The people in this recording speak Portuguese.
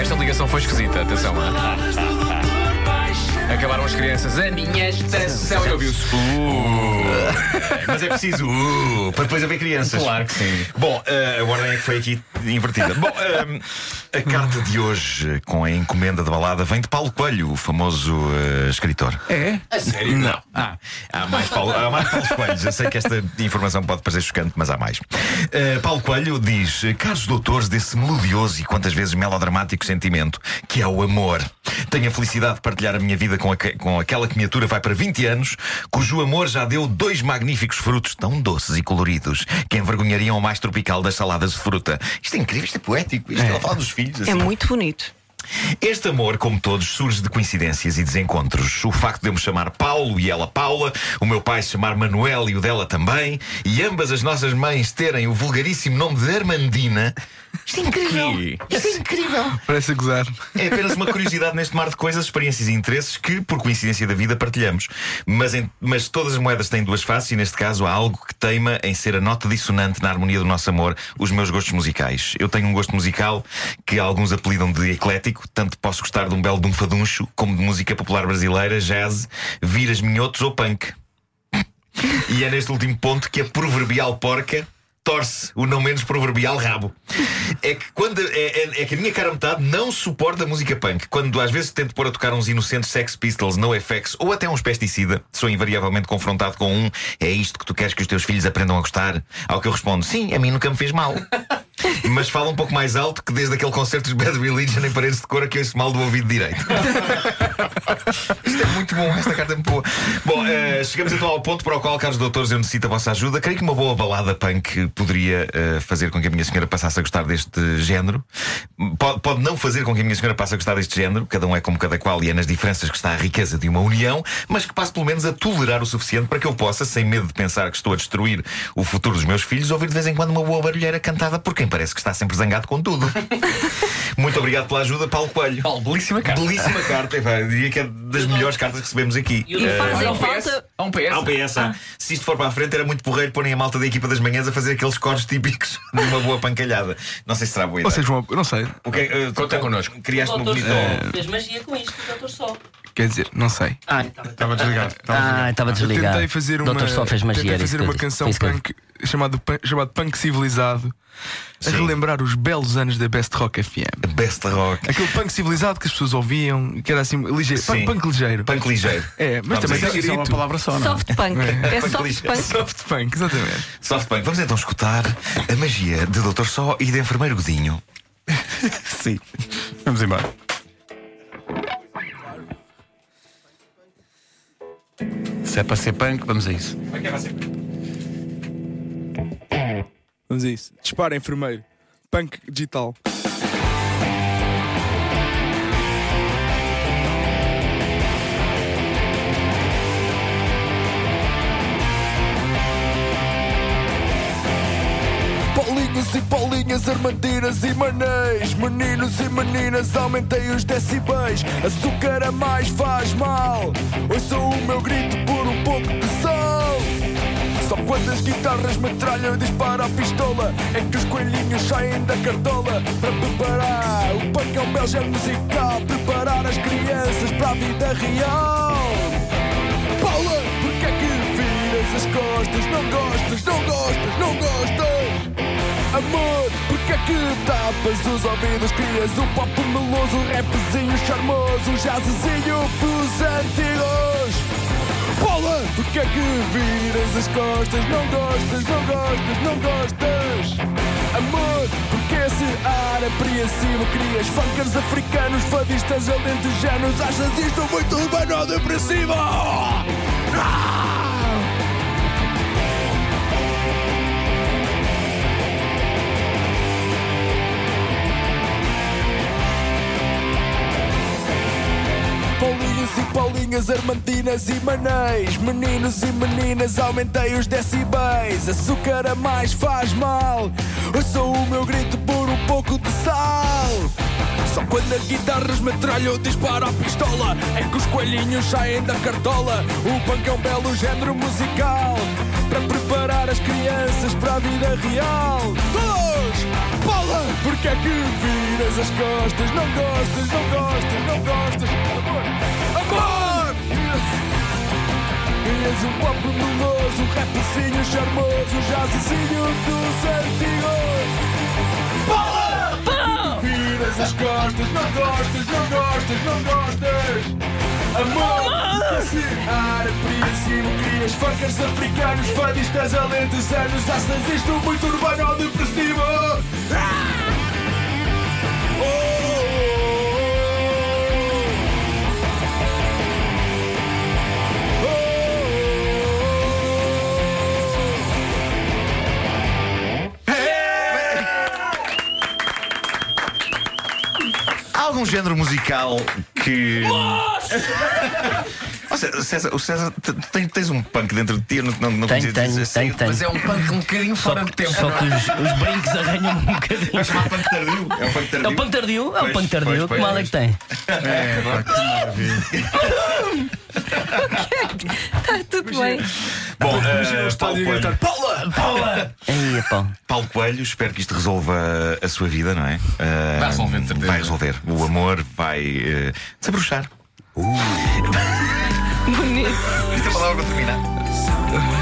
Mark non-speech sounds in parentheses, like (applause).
Esta ligação foi esquisita, atenção. As crianças, a minha estação e ouviu-se. Uh. Mas é preciso uh, para depois haver crianças. Claro que sim. Bom, uh, a ordem é que foi aqui invertida. Bom, uh, a carta de hoje com a encomenda de balada vem de Paulo Coelho, o famoso uh, escritor. É? A sério? Não. Ah, há mais Paulo, há mais Paulo Coelhos. Eu sei que esta informação pode parecer chocante, mas há mais. Uh, Paulo Coelho diz: Caros doutores desse melodioso e quantas vezes melodramático sentimento que é o amor. Tenho a felicidade de partilhar a minha vida com, a, com aquela criatura vai para 20 anos, cujo amor já deu dois magníficos frutos tão doces e coloridos que envergonhariam o mais tropical das saladas de fruta. Isto é incrível, isto é poético. Isto é, ela fala dos filhos. É assim. muito bonito. Este amor, como todos, surge de coincidências e desencontros. O facto de eu me chamar Paulo e ela Paula, o meu pai se chamar Manuel e o dela também, e ambas as nossas mães terem o vulgaríssimo nome de Armandina. Isto é incrível! Isto é incrível! Parece gozar. É apenas uma curiosidade neste mar de coisas, experiências e interesses que, por coincidência da vida, partilhamos. Mas, em- mas todas as moedas têm duas faces e, neste caso, há algo que teima em ser a nota dissonante na harmonia do nosso amor, os meus gostos musicais. Eu tenho um gosto musical que alguns apelidam de eclético, tanto posso gostar de um belo de um faduncho, como de música popular brasileira, jazz, viras minhotos ou punk. E é neste último ponto que a proverbial porca torce o não menos proverbial rabo. É que quando é, é- é que a minha cara metade não suporta música punk. Quando às vezes tento pôr a tocar uns inocentes Sex Pistols, NoFX ou até uns pesticida, sou invariavelmente confrontado com um é isto que tu queres que os teus filhos aprendam a gostar? Ao que eu respondo, sim, a mim nunca me fez mal. Mas fala um pouco mais alto que desde aquele concerto dos Bad Religion em paredes de cor que eu ouço mal do ouvido direito. (laughs) Isto é muito bom, esta carta é muito boa. Bom, eh, chegamos então ao ponto para o qual, caros doutores, eu necessito a vossa ajuda. Creio que uma boa balada punk poderia eh, fazer com que a minha senhora passasse a gostar deste género. Pode, pode não fazer com que a minha senhora passe a gostar deste género, cada um é como cada qual e é nas diferenças que está a riqueza de uma união, mas que passe pelo menos a tolerar o suficiente para que eu possa, sem medo de pensar que estou a destruir o futuro dos meus filhos, ouvir de vez em quando uma boa barulheira cantada por quem parece que está sempre zangado com tudo. (laughs) Muito obrigado pela ajuda, Paulo Coelho. Paulo, belíssima carta. Belíssima carta, epá, eu diria que é das melhores cartas que recebemos aqui. E Eh, fazem um falta. Há um PS. Há um PS. Ah. Se isto for para a frente, era muito porreiro porem a malta da equipa das manhãs a fazer aqueles cores típicos (laughs) de uma boa pancalhada. Não sei se será boa ideia. Vocês vão. Eu não sei. O que é, eh, Conta tu- connosco. Criaste no doutor bonito. Só fez magia com isto, o doutor Só. Quer dizer, não sei. Ah, Estava desligado. ah, estava Eu desligado. tentei fazer uma, Doutor só fez magia. tentei fazer eu uma canção eu punk chamado, punk- chamado Punk Civilizado a relembrar os belos anos da Best Rock FM. Best rock. Aquele punk civilizado que as pessoas ouviam, que era assim ligeiro. Punk, punk ligeiro. Punk ligeiro. É, mas Vamos também é uma palavra só, não? Soft punk. É Punk soft ligeiro. punk. Soft punk, exatamente. Soft punk. Vamos então escutar a magia de Doutor Só e de Enfermeiro Godinho. (laughs) Sim. Vamos embora. É para ser punk, vamos a isso. Vamos a isso. Dispara, enfermeiro. Punk digital. Paulinhos e Paulinhas, armadilhas e manéis Meninos e meninas, aumentei os decibéis. Açúcar a mais faz mal. Ouçam o meu grito por um pouco de sal. Só quando as guitarras metralham dispara a pistola. É que os coelhinhos saem da cartola Para preparar o punk é género musical. Preparar as crianças para a vida real. Paula, porque é que viras as costas? Não gostas, não gostas, não gostas Amor, porque é que tapas os ouvidos? Crias um pop meloso, um rapzinho charmoso Um jazzinho pros antigos Paula, porque é que viras as costas? Não gostas, não gostas, não gostas Amor, porque esse ar apreensivo Crias funkers africanos, fadistas alentejanos Achas isto muito urbano depressivo? Ah! Paulinhos e Paulinhas Armantinas e Maneis. Meninos e meninas, aumentei os decibéis. Açúcar a mais faz mal. Eu sou o meu grito por um pouco de sal. Só quando a guitarras metralha ou dispara a pistola É que os coelhinhos saem da cartola O punk é um belo género musical Para preparar as crianças para a vida real Todos! Paula! Porque é que viras as costas? Não gostas, não gostas, não gostas Amor! Amor! És um pop meloso, um rapzinho charmoso jazzinho dos antigos Paula! Viras as costas, não gostas, não gostas, não gostas Amor! Se ar, princípio, crias funkers africanos Fadistas alentes anos, achas isto muito urbano ou depressivo? Ah! Há algum género musical que. Ó, César, César, o César, tu tens, tens um punk dentro de ti, eu não, não, não Tenho, tenho, dizer tenho, assim. tenho. Mas é um punk um bocadinho Só fora de que, tempo. só que os, os brincos arranham Vai chamar (laughs) punk tardio. É um punk É tardio. o punk tardio? É o punk tardio. Que mal é que tem? É, pá, que maravilha. Está tudo bem. Bom, Imagina o uh, Paulo, a Coelho, gritar Paula! Paula! Aí, pá. Paulo Coelho, espero que isto resolva a sua vida, não é? Uh, Vai resolver, certeza. Vai resolver. O amor vai uh, desabrochar. (laughs) Bonito. Esta palavra para terminar. (laughs)